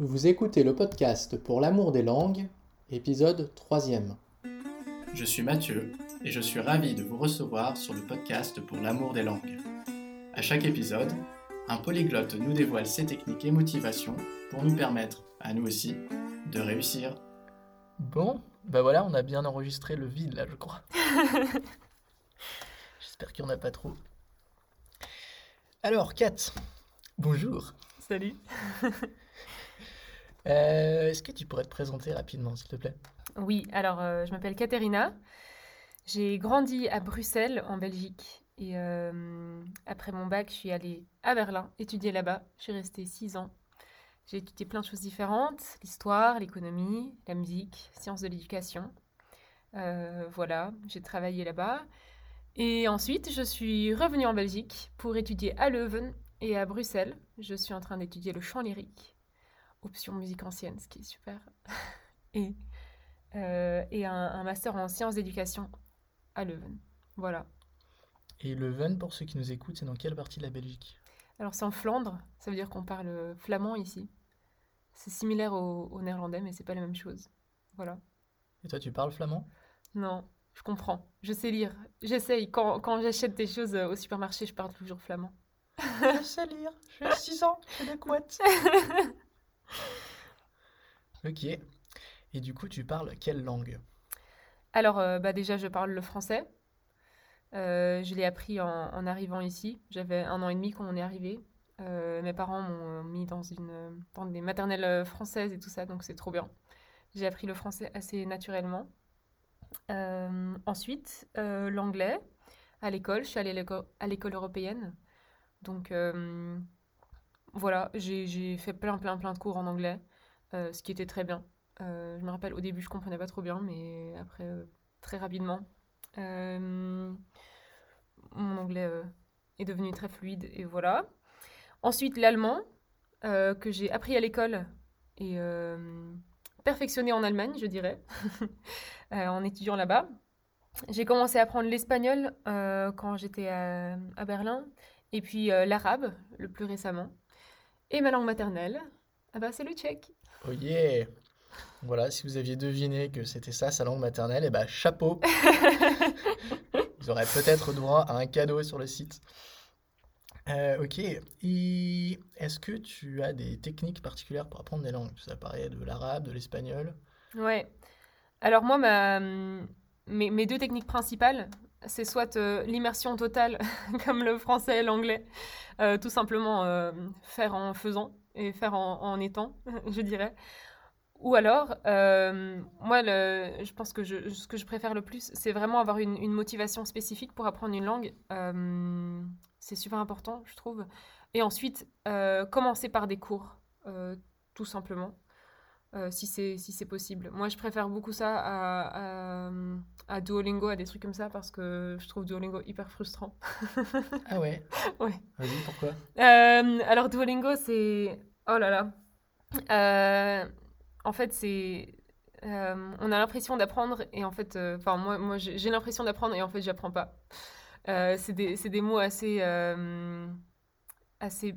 Vous écoutez le podcast Pour l'amour des langues, épisode 3 Je suis Mathieu et je suis ravi de vous recevoir sur le podcast Pour l'amour des langues. À chaque épisode, un polyglotte nous dévoile ses techniques et motivations pour nous permettre, à nous aussi, de réussir. Bon, bah voilà, on a bien enregistré le vide là, je crois. J'espère qu'il n'y en a pas trop. Alors, Kat, bonjour. Salut. Euh, est-ce que tu pourrais te présenter rapidement, s'il te plaît? Oui, alors euh, je m'appelle Katerina. J'ai grandi à Bruxelles, en Belgique. Et euh, après mon bac, je suis allée à Berlin étudier là-bas. Je suis restée six ans. J'ai étudié plein de choses différentes l'histoire, l'économie, la musique, sciences de l'éducation. voilà, j'ai travaillé là-bas. Et ensuite, je suis revenue en Belgique pour étudier à Leuven et à Bruxelles. Je suis en train d'étudier le chant lyrique option musique ancienne, ce qui est super. et euh, et un, master en sciences d'éducation à Leuven. Voilà. Et Leuven, pour ceux qui nous écoutent, c'est dans quelle partie de la Belgique? Alors c'est en Flandre, ça veut dire qu'on parle flamand ici. C'est similaire au, néerlandais, mais c'est pas la même chose. Voilà. Et toi, tu parles flamand? Non, je comprends. Je sais lire. J'essaye. Quand, quand j'achète des choses au supermarché, je parle toujours flamand. je sais lire. J'ai 6 ans. J'ai des couettes. ok. Et du coup, tu parles quelle langue? Alors, euh, bah déjà, je parle le français. Euh, je l'ai appris en, arrivant ici. J'avais un an et demi quand on est arrivé. Euh, mes parents m'ont mis dans, une, dans des maternelles françaises et tout ça, donc c'est trop bien. J'ai appris le français assez naturellement. ensuite, l'anglais à l'école. Je suis allée à l'école européenne. Donc, voilà, j'ai fait plein, plein, plein de cours en anglais, euh, ce qui était très bien. Euh, je me rappelle, au début, je comprenais pas trop bien, mais après, euh, très rapidement, mon anglais est devenu très fluide, et voilà. Ensuite, l'allemand, que j'ai appris à l'école et perfectionné en Allemagne, je dirais, en étudiant là-bas. J'ai commencé à apprendre l'espagnol quand j'étais à, à, Berlin, et puis l'arabe, le plus récemment. Et ma langue maternelle, ah bah, c'est le tchèque. Oh yeah Voilà, si vous aviez deviné que c'était ça, sa langue maternelle, et eh bah chapeau Vous aurez peut-être droit à un cadeau sur le site. Euh, ok, et est-ce que tu as des techniques particulières pour apprendre des langues? Ça paraît de l'arabe, de l'espagnol Ouais. Alors moi, ma... mes, mes deux techniques principales, c'est soit euh, l'immersion totale, comme le français et l'anglais, euh, tout simplement euh, faire en faisant et faire en, étant, je dirais. Ou alors, moi, je pense que ce que je préfère le plus, c'est vraiment avoir une, une, motivation spécifique pour apprendre une langue. c'est super important, je trouve. Et ensuite, commencer par des cours, tout simplement. Euh, si c'est si c'est possible. Moi, je préfère beaucoup ça à, à, Duolingo, à des trucs comme ça, parce que je trouve Duolingo hyper frustrant. ah ouais Ouais. Vas-y, pourquoi? Euh, Alors, Duolingo, c'est... Oh là là. Euh, en fait, c'est... on a l'impression d'apprendre et en fait... Enfin, moi, moi j'ai l'impression d'apprendre et en fait, j'apprends pas. c'est des, des, mots assez... assez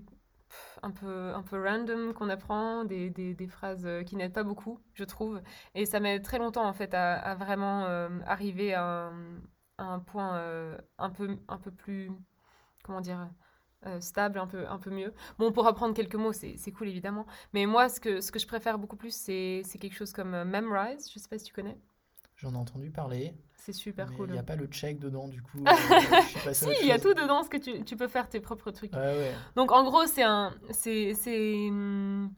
un peu, un peu random qu'on apprend, des, des, phrases euh, qui n'aident pas beaucoup, je trouve. Et ça met très longtemps, en fait, à, vraiment euh, arriver à un, à un point euh, un, peu, un peu plus, comment dire, stable, un peu, un peu mieux. Bon, pour apprendre quelques mots, c'est cool, évidemment. Mais moi, ce que, ce que je préfère beaucoup plus, c'est quelque chose comme Memrise, je sais pas si tu connais. J'en ai entendu parler. C'est super cool. Il n'y a pas le check dedans, du coup. Euh, si, il y a tout dedans, ce que tu, tu, peux faire tes propres trucs. Donc, en gros, c'est un. C'est. Hum,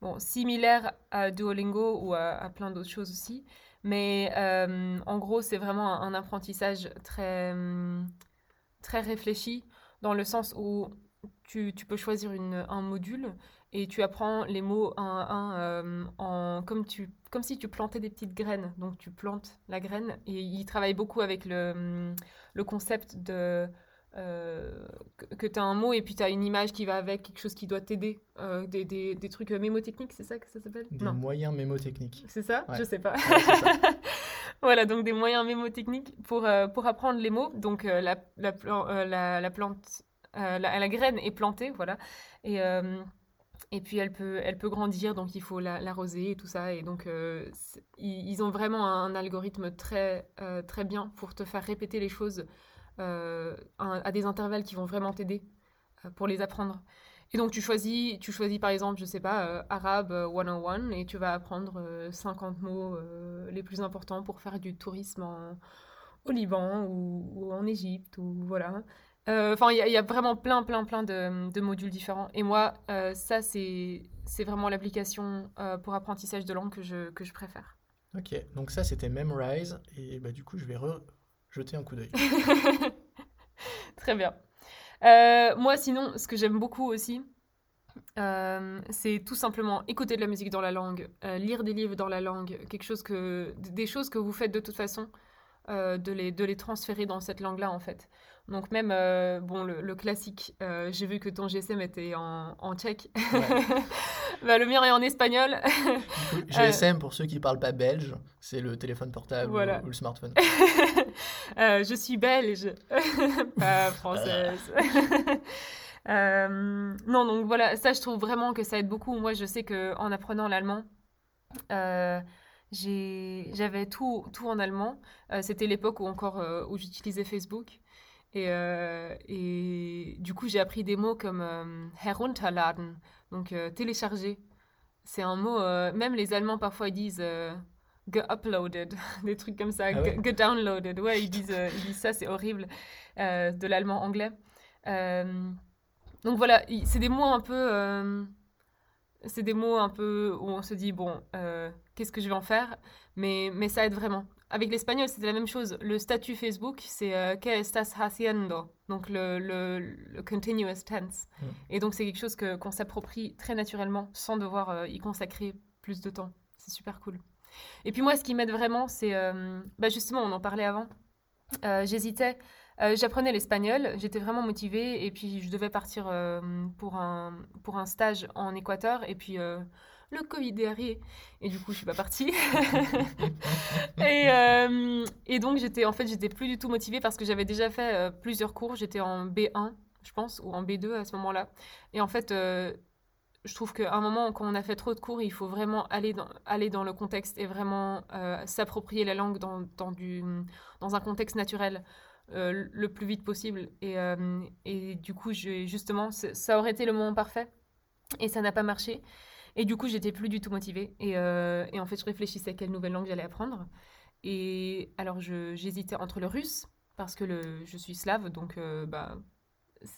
bon, similaire à Duolingo ou à, plein d'autres choses aussi. Mais euh, en gros, c'est vraiment un, apprentissage très, hum, très réfléchi, dans le sens où tu, tu peux choisir une, un module et tu apprends les mots un à un euh, en, comme, tu, comme si tu plantais des petites graines. Donc tu plantes la graine et il travaille beaucoup avec le, le concept de euh, que, tu as un mot et puis tu as une image qui va avec, quelque chose qui doit t'aider, euh, des, des, des, trucs mémotechniques, c'est ça que ça s'appelle? Des moyens mémotechniques. C'est ça? Je sais pas. voilà, donc des moyens mémotechniques pour, pour apprendre les mots. Donc la, la, la, la, plante, la, la, graine est plantée, voilà. Et Et puis elle peut, elle peut grandir, donc il faut l'arroser et tout ça. Et donc ils, ont vraiment un, algorithme très, très bien pour te faire répéter les choses à des intervalles qui vont vraiment t'aider pour les apprendre. Et donc tu choisis, tu choisis par exemple, je sais pas, euh, arabe 101 euh, et tu vas apprendre 50 euh, mots les plus importants pour faire du tourisme au Liban ou, en Égypte ou voilà. Enfin, il y, a vraiment plein, plein, plein de, modules différents. Et moi, ça, c'est vraiment l'application pour apprentissage de langue que je, que je préfère. Ok, donc ça, c'était Memrise. Et bah, du coup, je vais jeter un coup d'œil. Très bien. Euh, moi, sinon, ce que j'aime beaucoup aussi, euh, c'est tout simplement écouter de la musique dans la langue, euh, lire des livres dans la langue, quelque chose que, des choses que vous faites de toute façon, de, les, de les transférer dans cette langue-là, en fait. Donc même, bon, le, classique, j'ai vu que ton GSM était en, en tchèque. bah, le mien est en espagnol. GSM, pour ceux qui ne parlent pas belge, c'est le téléphone portable ou, le smartphone. je suis belge, pas française. non, donc voilà, ça, je trouve vraiment que ça aide beaucoup. Moi, je sais qu'en apprenant l'allemand, j'avais tout, tout en allemand. C'était l'époque où encore où j'utilisais Facebook. Et, euh, et du coup, j'ai appris des mots comme euh, herunterladen, donc euh, télécharger. C'est un mot, même les Allemands parfois ils disent uploaded des trucs comme ça, ah downloaded Ouais, ils disent, ils disent ça, c'est horrible, de l'allemand anglais. donc voilà, c'est des mots un peu. c'est des mots un peu où on se dit, bon, qu'est-ce que je vais en faire? Mais, mais ça aide vraiment. Avec l'espagnol, c'était la même chose. Le statut Facebook, c'est euh, ¿Qué estás haciendo? Donc le, le, continuous tense. Mm. Et donc c'est quelque chose que, qu'on s'approprie très naturellement sans devoir euh, y consacrer plus de temps. C'est super cool. Et puis moi, ce qui m'aide vraiment, c'est... Euh, bah justement, on en parlait avant. j'hésitais. J'apprenais l'espagnol, j'étais vraiment motivée et puis je devais partir pour, un, pour un stage en Équateur. Et puis le Covid est arrivé. Et du coup, je suis pas partie. et, euh, et, donc, j'étais en fait, j'étais plus du tout motivée parce que j'avais déjà fait euh, plusieurs cours. J'étais en B1, je pense, ou en B2 à ce moment-là. Et en fait, euh, je trouve qu'à un moment, quand on a fait trop de cours, il faut vraiment aller dans, aller dans le contexte et vraiment s'approprier la langue dans, dans, du, dans un contexte naturel. Le plus vite possible et, et du coup justement ça aurait été le moment parfait et ça n'a pas marché et du coup, j'étais plus du tout motivée. Et, euh, et, en fait, je réfléchissais à quelle nouvelle langue j'allais apprendre. Et alors, j'hésitais entre le russe, parce que le, je suis slave, donc euh, bah,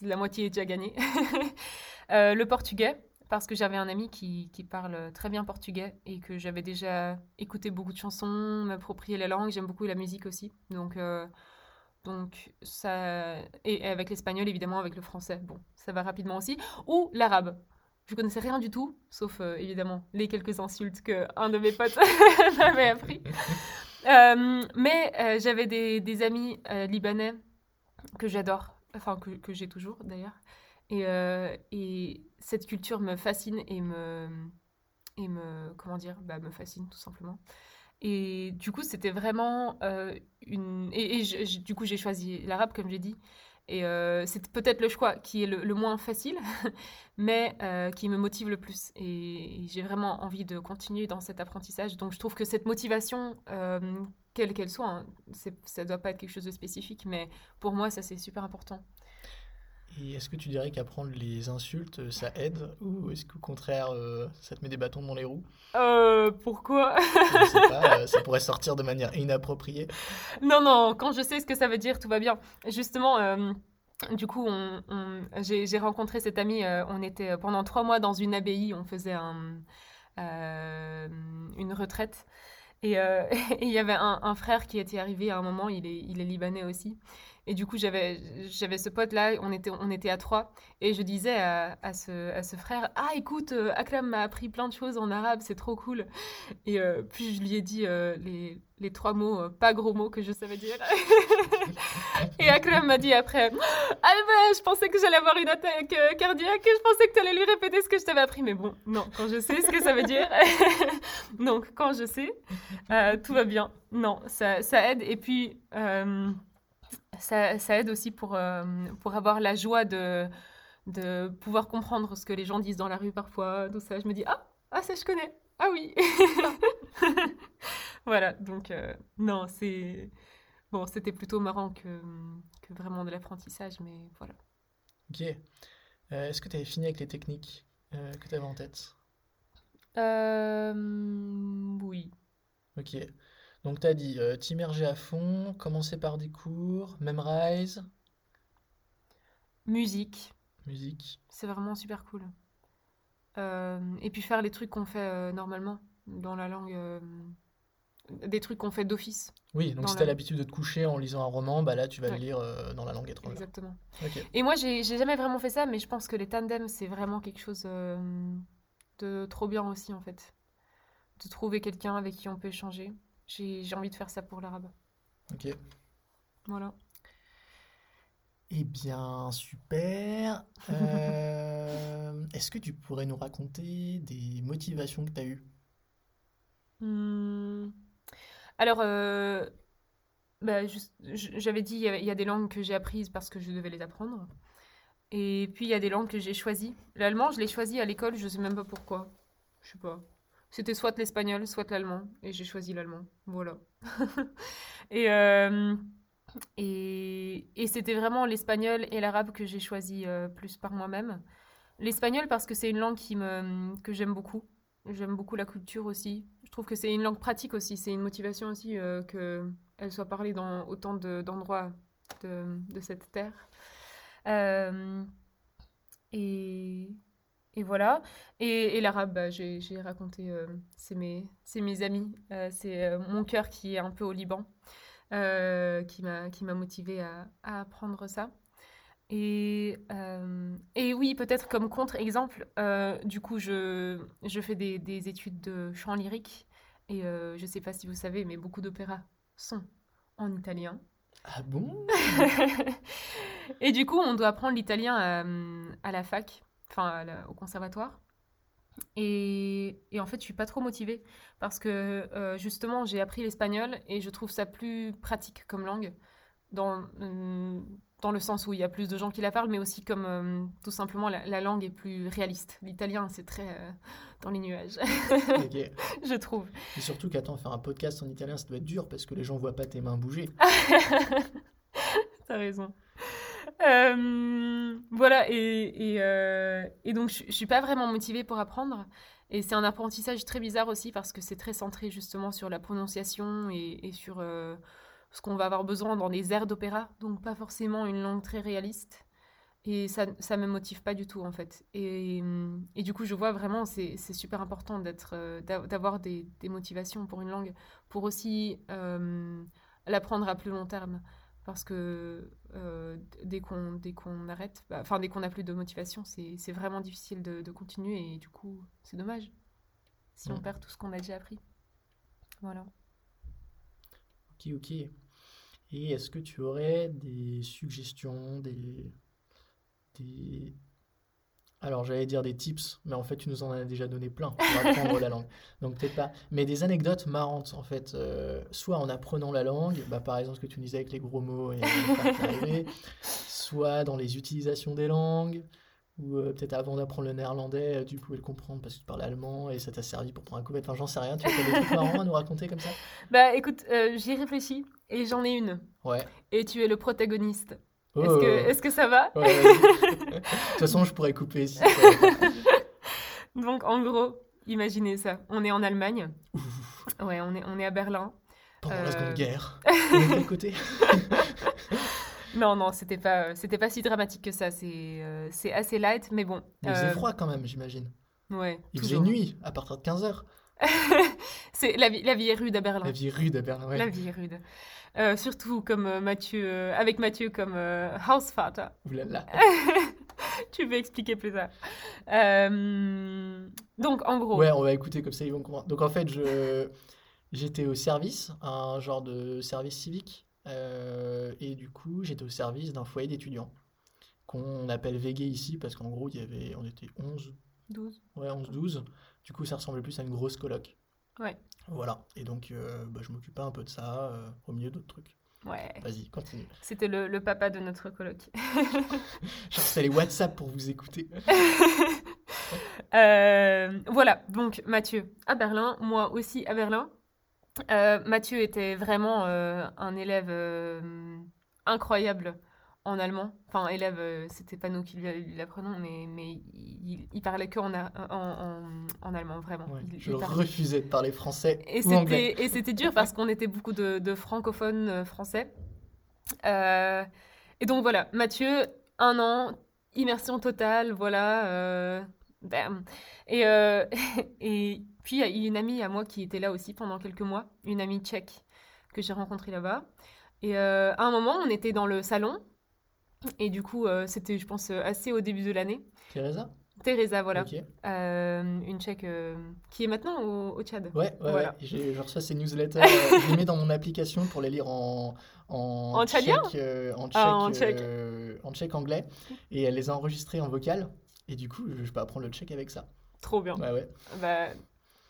la moitié est déjà gagnée. euh, le portugais, parce que j'avais un ami qui, qui, parle très bien portugais et que j'avais déjà écouté beaucoup de chansons, m'approprier la langue. J'aime beaucoup la musique aussi. Donc. Donc, ça. Et avec l'espagnol, évidemment, avec le français. Bon, ça va rapidement aussi. Ou l'arabe. Je connaissais rien du tout, sauf euh, évidemment les quelques insultes que un de mes potes m'avait appris. Euh, mais euh, j'avais des, des, amis libanais que j'adore, enfin que, que j'ai toujours d'ailleurs. Et, et, cette culture me fascine et me, et me comment dire, bah, me fascine tout simplement. Et du coup, c'était vraiment une. Et, du coup, j'ai choisi l'arabe, comme j'ai dit. Et euh, c'est peut-être le choix qui est le, moins facile, mais euh, qui me motive le plus. Et, j'ai vraiment envie de continuer dans cet apprentissage. Donc je trouve que cette motivation, euh, quelle qu'elle soit, hein, ça ne doit pas être quelque chose de spécifique, mais pour moi, ça c'est super important. Et est-ce que tu dirais qu'apprendre les insultes, euh, ça aide Ou est-ce qu'au contraire, euh, ça te met des bâtons dans les roues? Euh, Pourquoi? Je sais pas, euh, ça pourrait sortir de manière inappropriée. Non, non, quand je sais ce que ça veut dire, tout va bien. Justement, du coup, on, j'ai rencontré cet ami, on était pendant trois mois dans une abbaye, on faisait un, une retraite. Et il y avait un, un, frère qui était arrivé à un moment, il est, il est libanais aussi. Et du coup, j'avais, ce pote-là, on était, on était à trois, et je disais à, à, ce, à ce frère Ah, écoute, euh, Akram m'a appris plein de choses en arabe, c'est trop cool. Et euh, puis je lui ai dit euh, les, les, trois mots, pas gros mots, que je savais dire. et Akram m'a dit après Ah, ben, je pensais que j'allais avoir une attaque cardiaque, je pensais que tu allais lui répéter ce que je t'avais appris. Mais bon, non, quand je sais ce que ça veut dire, donc quand je sais, tout va bien. Non, ça, ça aide. Et puis ça, ça, aide aussi pour, euh, pour avoir la joie de, de pouvoir comprendre ce que les gens disent dans la rue parfois, tout ça. Je me dis, ah, ah ça je connais, ah oui. voilà, donc euh, non, c'est... Bon, c'était plutôt marrant que, que vraiment de l'apprentissage, mais voilà. Ok. Euh, Est-ce que tu avais fini avec les techniques que tu avais en tête? Oui. Ok. Donc tu as dit euh, t'immerger à fond, commencer par des cours, memrise, Musique, musique. c'est vraiment super cool. Euh, et puis faire les trucs qu'on fait euh, normalement dans la langue, des trucs qu'on fait d'office. Oui, donc si tu as l'habitude de te coucher en lisant un roman, bah là tu vas Ouais. le lire dans la langue étrangère. Exactement. Et moi, j'ai jamais vraiment fait ça, mais je pense que les tandems, c'est vraiment quelque chose de trop bien aussi, en fait. De trouver quelqu'un avec qui on peut échanger. J'ai envie de faire ça pour l'arabe. Ok. Voilà. Eh bien, super. Euh, est-ce que tu pourrais nous raconter des motivations que tu as eues? Hmm. Alors, euh, bah, j'avais dit, il y a, il y a des langues que j'ai apprises parce que je devais les apprendre. Et puis, il y a des langues que j'ai choisies. L'allemand, je l'ai choisi à l'école, je sais même pas pourquoi. Je sais pas. C'était soit l'espagnol, soit l'allemand. Et j'ai choisi l'allemand. Voilà. Et, euh, et, et c'était vraiment l'espagnol et l'arabe que j'ai choisi euh, plus par moi-même. L'espagnol parce que c'est une langue qui me, que j'aime beaucoup. J'aime beaucoup la culture aussi. Je trouve que c'est une langue pratique aussi. C'est une motivation aussi euh, que elle soit parlée dans autant de- d'endroits de, de cette terre. Et, et voilà. Et, et l'arabe, bah, j'ai raconté, euh, c'est mes, mes amis. Euh, c'est euh, mon cœur qui est un peu au Liban, qui m'a motivée à, à apprendre ça. Et, et oui, peut-être comme contre-exemple, du coup, je, je fais des, des études de chant lyrique. Et je ne sais pas si vous savez, mais beaucoup d'opéras sont en italien. Ah bon? Et du coup, on doit apprendre l'italien à, à la fac, enfin au conservatoire. Et, et en fait, je suis pas trop motivée parce que euh, justement, j'ai appris l'espagnol et je trouve ça plus pratique comme langue, dans, euh, dans le sens où il y a plus de gens qui la parlent, mais aussi comme euh, tout simplement la, la langue est plus réaliste. L'italien, c'est très euh, dans les nuages, je trouve. Et surtout qu'attends, faire un podcast en italien, ça doit être dur parce que les gens voient pas tes mains bouger. T'as raison. Euh, voilà, et, euh, et donc je, je suis pas vraiment motivée pour apprendre. Et c'est un apprentissage très bizarre aussi parce que c'est très centré justement sur la prononciation et, sur euh, ce qu'on va avoir besoin dans des airs d'opéra. Donc pas forcément une langue très réaliste. Et ça, ça me motive pas du tout en fait. Et, et du coup, je vois vraiment, c'est super important d'avoir des, des motivations pour une langue, pour aussi l'apprendre à plus long terme. Parce que euh, dès qu'on dès qu'on arrête, bah, enfin dès qu'on n'a plus de motivation, c'est c'est vraiment difficile de, de continuer et du coup, c'est dommage si on Mm. perd tout ce qu'on a déjà appris. Voilà. Ok, ok. Et est-ce que tu aurais des suggestions, des, des... Alors, j'allais dire des tips, mais en fait, tu nous en as déjà donné plein pour apprendre la langue. Donc, peut-être pas. Mais des anecdotes marrantes, en fait. euh, soit en apprenant la langue, bah, par exemple, ce que tu nous disais avec les gros mots et soit dans les utilisations des langues, ou euh, peut-être avant d'apprendre le néerlandais, euh, tu pouvais le comprendre parce que tu parlais allemand et ça t'a servi pour prendre un coup. Enfin, j'en sais rien. Tu as des trucs marrants à nous raconter comme ça? Bah écoute, euh, j'y réfléchis et j'en ai une. Ouais. Et tu es le protagoniste. Oh. Est-ce que, ça va Ouais. De toute façon, je pourrais couper. Donc en gros, imaginez ça. On est en Allemagne. Ouais, on est, on est à Berlin. Pendant la Euh. Seconde Guerre. On est de quel côté? Non, non, c'était pas, c'était pas si dramatique que ça. C'est, euh, c'est assez light, mais bon. Il faisait euh, froid quand même, j'imagine. Ouais. Il faisait toujours. nuit à partir de 15h. C'est la vie, la vie est rude à Berlin. La vie rude à Berlin, ouais. La vie est rude. Euh, surtout comme euh, Mathieu, euh, avec Mathieu comme euh, Hausvater. Là. tu veux expliquer plus tard. Donc en gros, Ouais, on va écouter comme ça, ils vont comprendre. Donc en fait, je j'étais au service, un genre de service civique, et du coup, j'étais au service d'un foyer d'étudiants qu'on appelle Végué ici parce qu'en gros, il y avait, on était 11, 12. ouais, 11, 12. Du coup, ça ressemblait plus à une grosse coloc. Ouais. Voilà. Et donc, euh, bah, je m'occupais un peu de ça, euh, au milieu d'autres trucs. Ouais. Vas-y, continue. C'était le, le papa de notre coloc. Je refais les WhatsApp pour vous écouter. Euh, voilà, donc Mathieu à Berlin, moi aussi à Berlin. Euh, Mathieu était vraiment un élève incroyable en allemand. Enfin, élève, euh, c'était pas nous qui lui l'apprenons, mais, mais il, il parlait que en, a- en, en- en allemand, vraiment. Ouais, Il- je il refusais de parler français Et c'était, et c'était dur parce qu'on était beaucoup de, de francophones euh, français. Euh, et donc voilà, Mathieu, un an, immersion totale, voilà. euh, bam. Et, et puis il y a une amie à moi qui était là aussi pendant quelques mois, une amie tchèque que j'ai rencontrée là-bas. Et à un moment, on était dans le salon. Et du coup, euh, c'était, je pense, assez au début de l'année. Teresa? Teresa, voilà. Euh, une tchèque euh, qui est maintenant au, au Tchad. Ouais, ouais, Voilà. ouais. Je reçois ces newsletters. euh, je les mets dans mon application pour les lire en, en, En tchadien tchèque, euh, en, tchèque, Ah, en tchèque. euh, en tchèque anglais. Et elle les a enregistrés en vocal. Et du coup, je, je peux apprendre le tchèque avec ça. Trop bien. Ouais, ouais. Bah,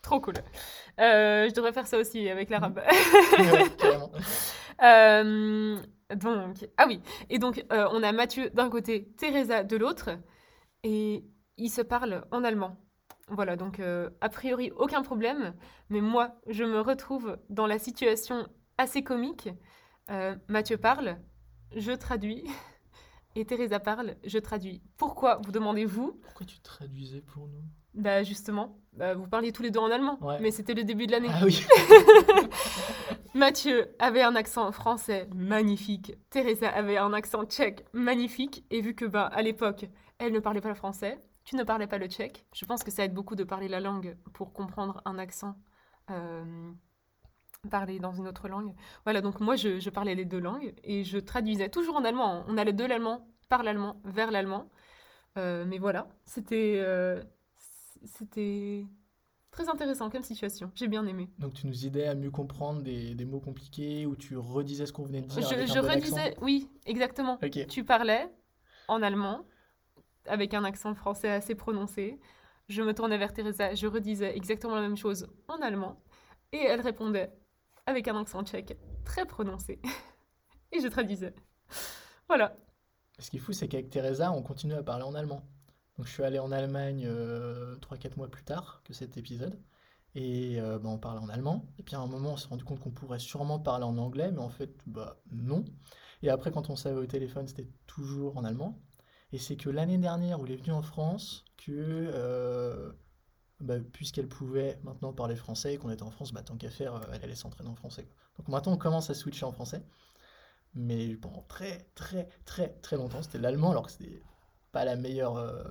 trop cool. Euh, je devrais faire ça aussi avec l'arabe. Ouais, carrément. Donc, ah oui. Et donc, euh, on a Mathieu d'un côté, Teresa de l'autre, et ils se parlent en allemand. Voilà, donc euh, a priori aucun problème, mais moi, je me retrouve dans la situation assez comique. Euh, Mathieu parle, je traduis, et Teresa parle, je traduis. Pourquoi, vous demandez-vous? Pourquoi tu traduisais pour nous? Bah justement, bah, vous parliez tous les deux en allemand, Ouais. mais c'était le début de l'année. Ah oui. Mathieu avait un accent français magnifique. Teresa avait un accent tchèque magnifique. Et vu que, bah, à l'époque, elle ne parlait pas le français, tu ne parlais pas le tchèque, je pense que ça aide beaucoup de parler la langue pour comprendre un accent. euh, parler dans une autre langue. Voilà, donc moi, je, je parlais les deux langues et je traduisais toujours en allemand. On allait de l'allemand par l'allemand vers l'allemand. Euh, mais voilà, c'était euh, c'était très intéressant comme situation. J'ai bien aimé. Donc tu nous aidais à mieux comprendre des, des mots compliqués ou tu redisais ce qu'on venait de dire Je, avec je un bon redisais, accent oui, exactement. Tu parlais en allemand, avec un accent français assez prononcé. Je me tournais vers Teresa, je redisais exactement la même chose en allemand. Et elle répondait avec un accent tchèque très prononcé. et je traduisais. Voilà. Ce qui est fou, c'est qu'avec Teresa, on continue à parler en allemand. Donc je suis allé en Allemagne euh, 3-4 mois plus tard que cet épisode. Et euh, bah, on parlait en allemand. Et puis à un moment, on s'est rendu compte qu'on pourrait sûrement parler en anglais, mais en fait, bah non. Et après, quand on savait au téléphone, c'était toujours en allemand. Et c'est que l'année dernière, où elle est venue en France, que euh, bah, puisqu'elle pouvait maintenant parler français et qu'on était en France, bah, tant qu'à faire, euh, elle allait s'entraîner en français. Donc maintenant, on commence à switcher en français. Mais pendant très, très, très, très longtemps, c'était l'allemand, alors que c'était pas la meilleure euh,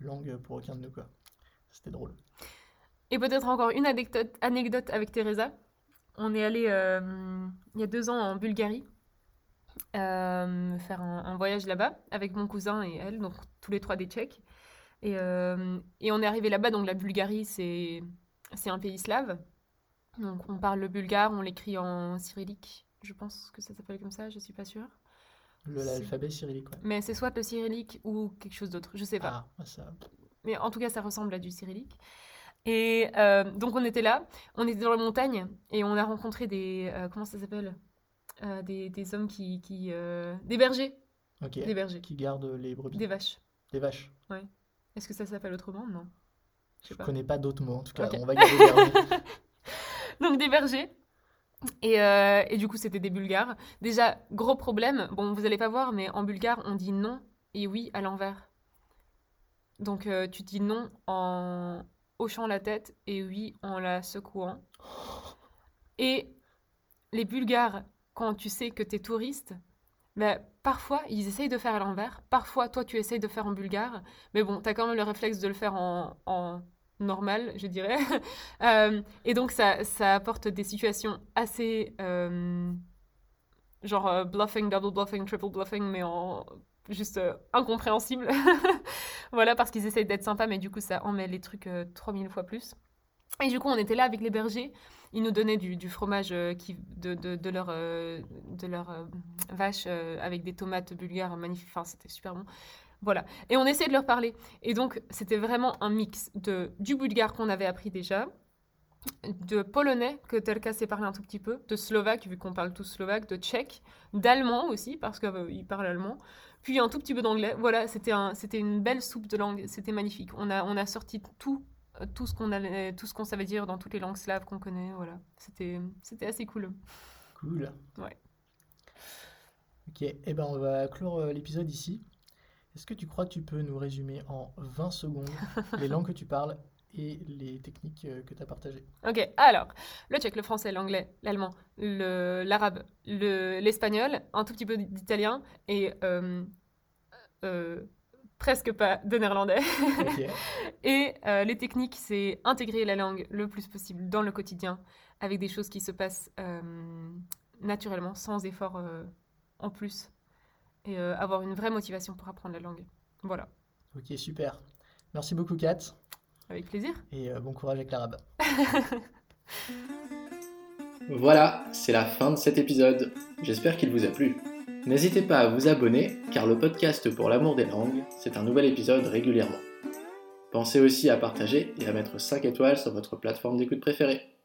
langue pour aucun de nous, quoi. C'était drôle. Et peut-être encore une anecdote, avec Teresa. On est allé euh, il y a deux ans en Bulgarie euh, faire un, voyage là-bas avec mon cousin et elle, donc tous les trois des Tchèques. Et, euh, et on est arrivé là-bas, donc la Bulgarie, c'est c'est un pays slave. Donc on parle le bulgare, on l'écrit en cyrillique. Je pense que ça s'appelle comme ça, je suis pas sûre. L'alphabet cyrillique, ouais. Mais c'est soit le cyrillique ou quelque chose d'autre, je sais pas. Ah, ça. Mais en tout cas, ça ressemble à du cyrillique. Et euh, donc, on était là, on était dans la montagne et on a rencontré des. euh, comment ça s'appelle? Euh, des, des hommes qui. qui des bergers. Ok. Des bergers. Qui garde les brebis. Des vaches. Des vaches. Est-ce que ça s'appelle autrement? Non. Je pas. connais pas d'autres mots, en tout cas. On va garder les bergers. Donc, des bergers. Et, euh, et du coup, c'était des bulgares. Déjà, gros problème. Bon, vous allez pas voir, mais en bulgare, on dit non et oui à l'envers. Donc, euh, tu dis non en hochant la tête et oui en la secouant. Et les Bulgares, quand tu sais que tu es touriste, ben, parfois ils essayent de faire à l'envers, parfois toi tu essayes de faire en bulgare, mais bon, tu as quand même le réflexe de le faire en, en normal, je dirais. Euh, et donc ça, ça apporte des situations assez... euh, genre euh, bluffing, double bluffing, triple bluffing, mais en juste incompréhensible. voilà, parce qu'ils essayent d'être sympas, mais du coup ça met les trucs euh, 3000 fois plus. Et du coup, on était là avec les bergers. Ils nous donnaient du, fromage qui, de, de, de leur, de leur vache avec des tomates bulgares magnifiques. Enfin, c'était super bon. Voilà. Et on essayait de leur parler. Et donc, c'était vraiment un mix de, du bulgare qu'on avait appris déjà, de polonais, que Telka sait parler un tout petit peu, de slovaque, vu qu'on parle tous slovaque, de tchèque, d'allemand aussi, parce qu'il parle allemand, puis un tout petit peu d'anglais. Voilà, c'était un, c'était une belle soupe de langue, c'était magnifique. On a, on a sorti tout, tout ce qu'on allait, tout ce qu'on savait dire dans toutes les langues slaves qu'on connaît. Voilà, c'était, c'était assez cool. Cool. Ouais. Ok, et eh ben on va clore euh, l'épisode ici. Est-ce que tu crois que tu peux nous résumer en 20 secondes les langues que tu parles et les techniques euh, que tu as partagées? Ok, alors, le tchèque, le français, l'anglais, l'allemand, l'arabe, l'espagnol, un tout petit peu d'italien et euh, euh, presque pas de néerlandais. et les techniques, c'est intégrer la langue le plus possible dans le quotidien avec des choses qui se passent naturellement, sans effort en plus et euh, avoir une vraie motivation pour apprendre la langue. Voilà. Ok, super. Merci beaucoup, Kat. Avec plaisir. Et euh, bon courage avec l'arabe. voilà, c'est la fin de cet épisode. J'espère qu'il vous a plu. N'hésitez pas à vous abonner, car le podcast pour l'amour des langues, c'est un nouvel épisode régulièrement. Pensez aussi à partager et à mettre 5 étoiles sur votre plateforme d'écoute préférée.